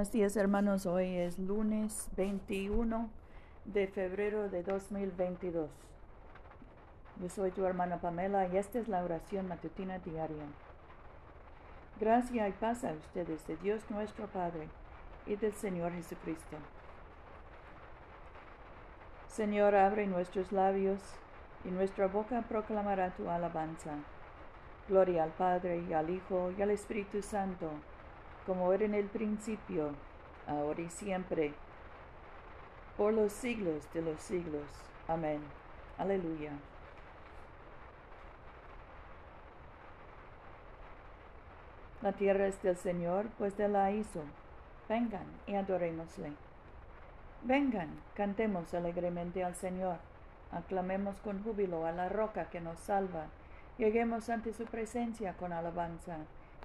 Buenos días hermanos, hoy es lunes 21 de febrero de 2022. Yo soy tu hermana Pamela y esta es la oración matutina diaria. Gracia y paz a ustedes de Dios nuestro Padre y del Señor Jesucristo. Señor, abre nuestros labios y nuestra boca proclamará tu alabanza. Gloria al Padre y al Hijo y al Espíritu Santo como era en el principio, ahora y siempre, por los siglos de los siglos. Amén. Aleluya. La tierra es del Señor, pues de la hizo. Vengan y adorémosle. Vengan, cantemos alegremente al Señor. Aclamemos con júbilo a la roca que nos salva. Lleguemos ante su presencia con alabanza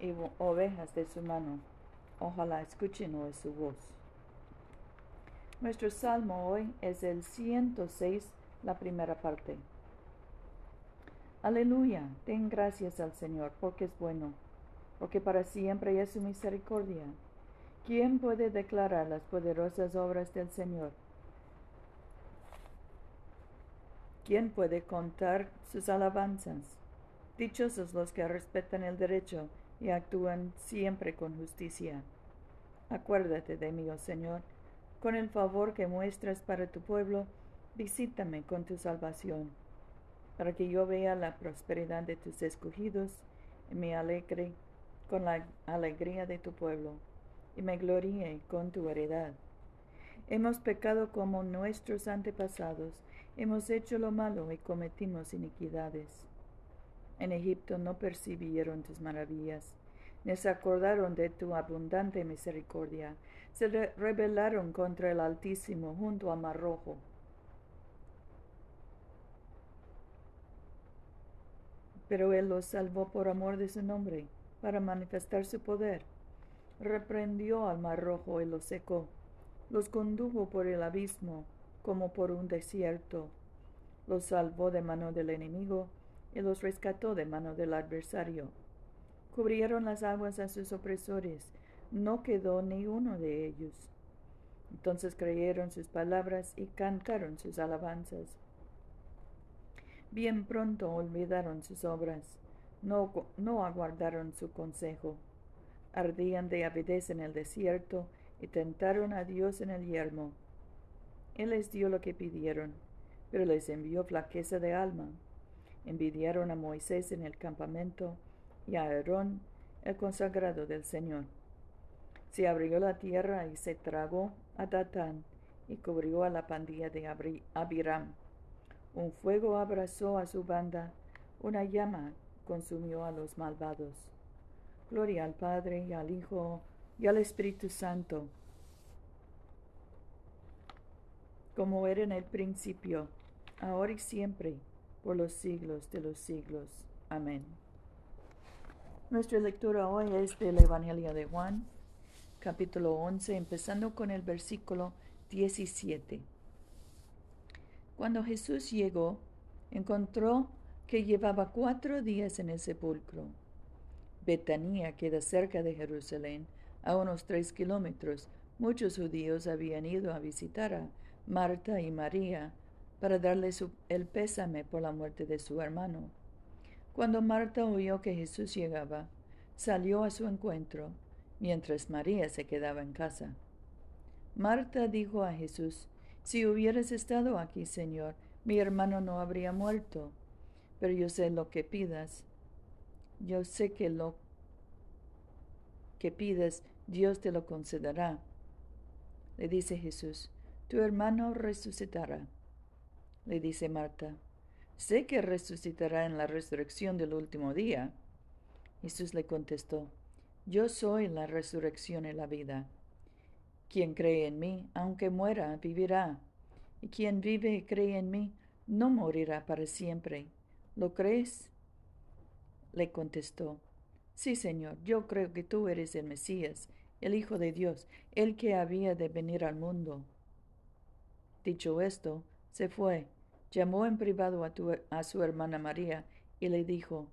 y ovejas de su mano. Ojalá escuchen hoy su voz. Nuestro salmo hoy es el 106, la primera parte. Aleluya, den gracias al Señor, porque es bueno, porque para siempre es su misericordia. ¿Quién puede declarar las poderosas obras del Señor? ¿Quién puede contar sus alabanzas? Dichosos los que respetan el derecho y actúan siempre con justicia. Acuérdate de mí, oh Señor, con el favor que muestras para tu pueblo, visítame con tu salvación, para que yo vea la prosperidad de tus escogidos y me alegre con la alegría de tu pueblo, y me gloríe con tu heredad. Hemos pecado como nuestros antepasados, hemos hecho lo malo y cometimos iniquidades. En Egipto no percibieron tus maravillas, ni se acordaron de tu abundante misericordia. Se rebelaron contra el Altísimo junto a Mar Rojo. Pero Él los salvó por amor de su nombre, para manifestar su poder. Reprendió al Mar Rojo y lo secó. Los condujo por el abismo, como por un desierto. Los salvó de mano del enemigo y los rescató de mano del adversario. Cubrieron las aguas a sus opresores, no quedó ni uno de ellos. Entonces creyeron sus palabras y cantaron sus alabanzas. Bien pronto olvidaron sus obras, no, no aguardaron su consejo. Ardían de avidez en el desierto y tentaron a Dios en el yermo. Él les dio lo que pidieron, pero les envió flaqueza de alma envidiaron a Moisés en el campamento y a Aarón, el consagrado del Señor. Se abrió la tierra y se tragó a Datán y cubrió a la pandilla de Abiram. Un fuego abrazó a su banda, una llama consumió a los malvados. Gloria al Padre y al Hijo y al Espíritu Santo, como era en el principio, ahora y siempre por los siglos de los siglos. Amén. Nuestra lectura hoy es del Evangelio de Juan, capítulo 11, empezando con el versículo 17. Cuando Jesús llegó, encontró que llevaba cuatro días en el sepulcro. Betania queda cerca de Jerusalén, a unos tres kilómetros. Muchos judíos habían ido a visitar a Marta y María para darle el pésame por la muerte de su hermano. Cuando Marta oyó que Jesús llegaba, salió a su encuentro, mientras María se quedaba en casa. Marta dijo a Jesús, Si hubieras estado aquí, Señor, mi hermano no habría muerto. Pero yo sé lo que pidas. Yo sé que lo que pides, Dios te lo concederá. Le dice Jesús, tu hermano resucitará le dice Marta, sé que resucitará en la resurrección del último día. Jesús le contestó, yo soy la resurrección y la vida. Quien cree en mí, aunque muera, vivirá. Y quien vive y cree en mí, no morirá para siempre. ¿Lo crees? Le contestó, Sí, Señor, yo creo que tú eres el Mesías, el Hijo de Dios, el que había de venir al mundo. Dicho esto, se fue, llamó en privado a, su hermana María y le dijo,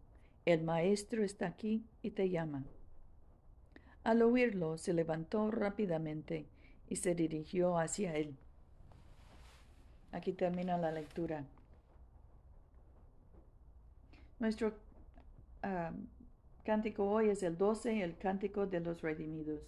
El Maestro está aquí y te llama. Al oírlo, se levantó rápidamente y se dirigió hacia él. Aquí termina la lectura. Nuestro ah, cántico hoy es el 12, el cántico de los redimidos.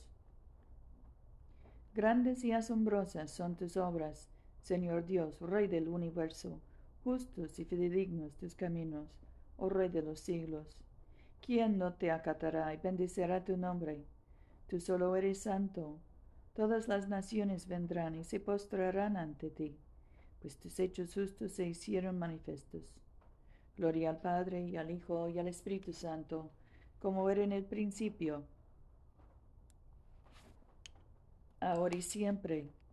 Grandes y asombrosas son tus obras, Señor Dios, Rey del universo, justos y fidedignos tus caminos, oh Rey de los siglos. ¿Quién no te acatará y bendecerá tu nombre? Tú solo eres santo. Todas las naciones vendrán y se postrarán ante ti, pues tus hechos justos se hicieron manifiestos. Gloria al Padre y al Hijo y al Espíritu Santo, como era en el principio, ahora y siempre,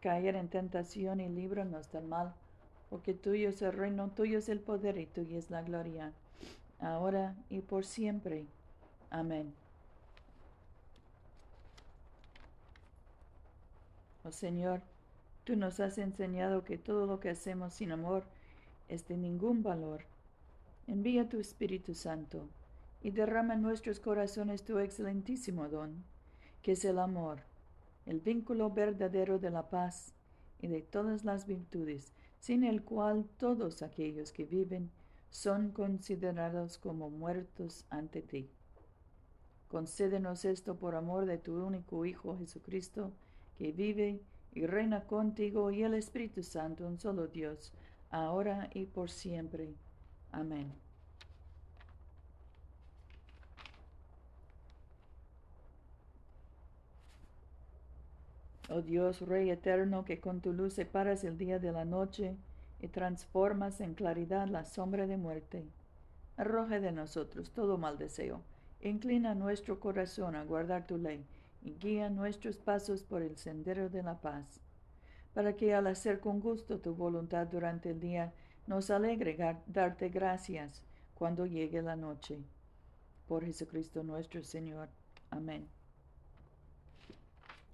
caer en tentación y líbranos del mal, porque tuyo es el reino, tuyo es el poder y tuya es la gloria, ahora y por siempre. Amén. Oh Señor, tú nos has enseñado que todo lo que hacemos sin amor es de ningún valor. Envía tu Espíritu Santo y derrama en nuestros corazones tu excelentísimo don, que es el amor, el vínculo verdadero de la paz y de todas las virtudes, sin el cual todos aquellos que viven son considerados como muertos ante ti. Concédenos esto por amor de tu único Hijo Jesucristo, que vive y reina contigo y el Espíritu Santo, un solo Dios, ahora y por siempre. Amén. Oh Dios, Rey eterno, que con tu luz separas el día de la noche y transformas en claridad la sombra de muerte, arroja de nosotros todo mal deseo, inclina nuestro corazón a guardar tu ley y guía nuestros pasos por el sendero de la paz, para que al hacer con gusto tu voluntad durante el día, nos alegre darte gracias cuando llegue la noche. Por Jesucristo nuestro Señor. Amén.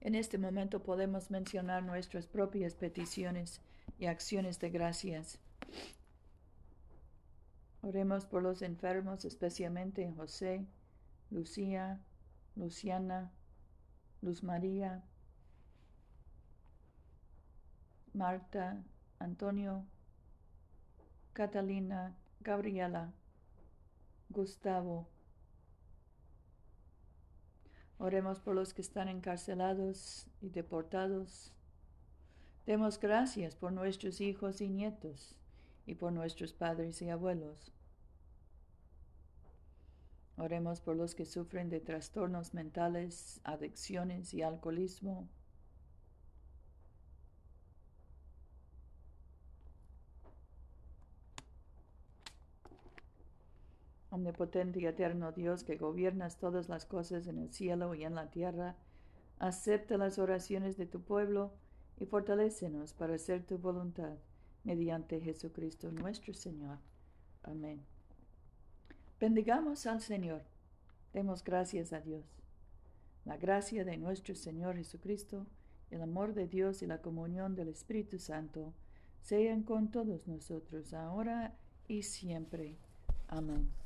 En este momento podemos mencionar nuestras propias peticiones y acciones de gracias. Oremos por los enfermos, especialmente José, Lucía, Luciana, Luz María, Marta, Antonio, Catalina, Gabriela, Gustavo, Oremos por los que están encarcelados y deportados. Demos gracias por nuestros hijos y nietos y por nuestros padres y abuelos. Oremos por los que sufren de trastornos mentales, adicciones y alcoholismo. Omnipotente y eterno Dios que gobiernas todas las cosas en el cielo y en la tierra, acepta las oraciones de tu pueblo y fortalécenos para hacer tu voluntad mediante Jesucristo nuestro Señor. Amén. Bendigamos al Señor. Demos gracias a Dios. La gracia de nuestro Señor Jesucristo, el amor de Dios y la comunión del Espíritu Santo sean con todos nosotros, ahora y siempre. Amén.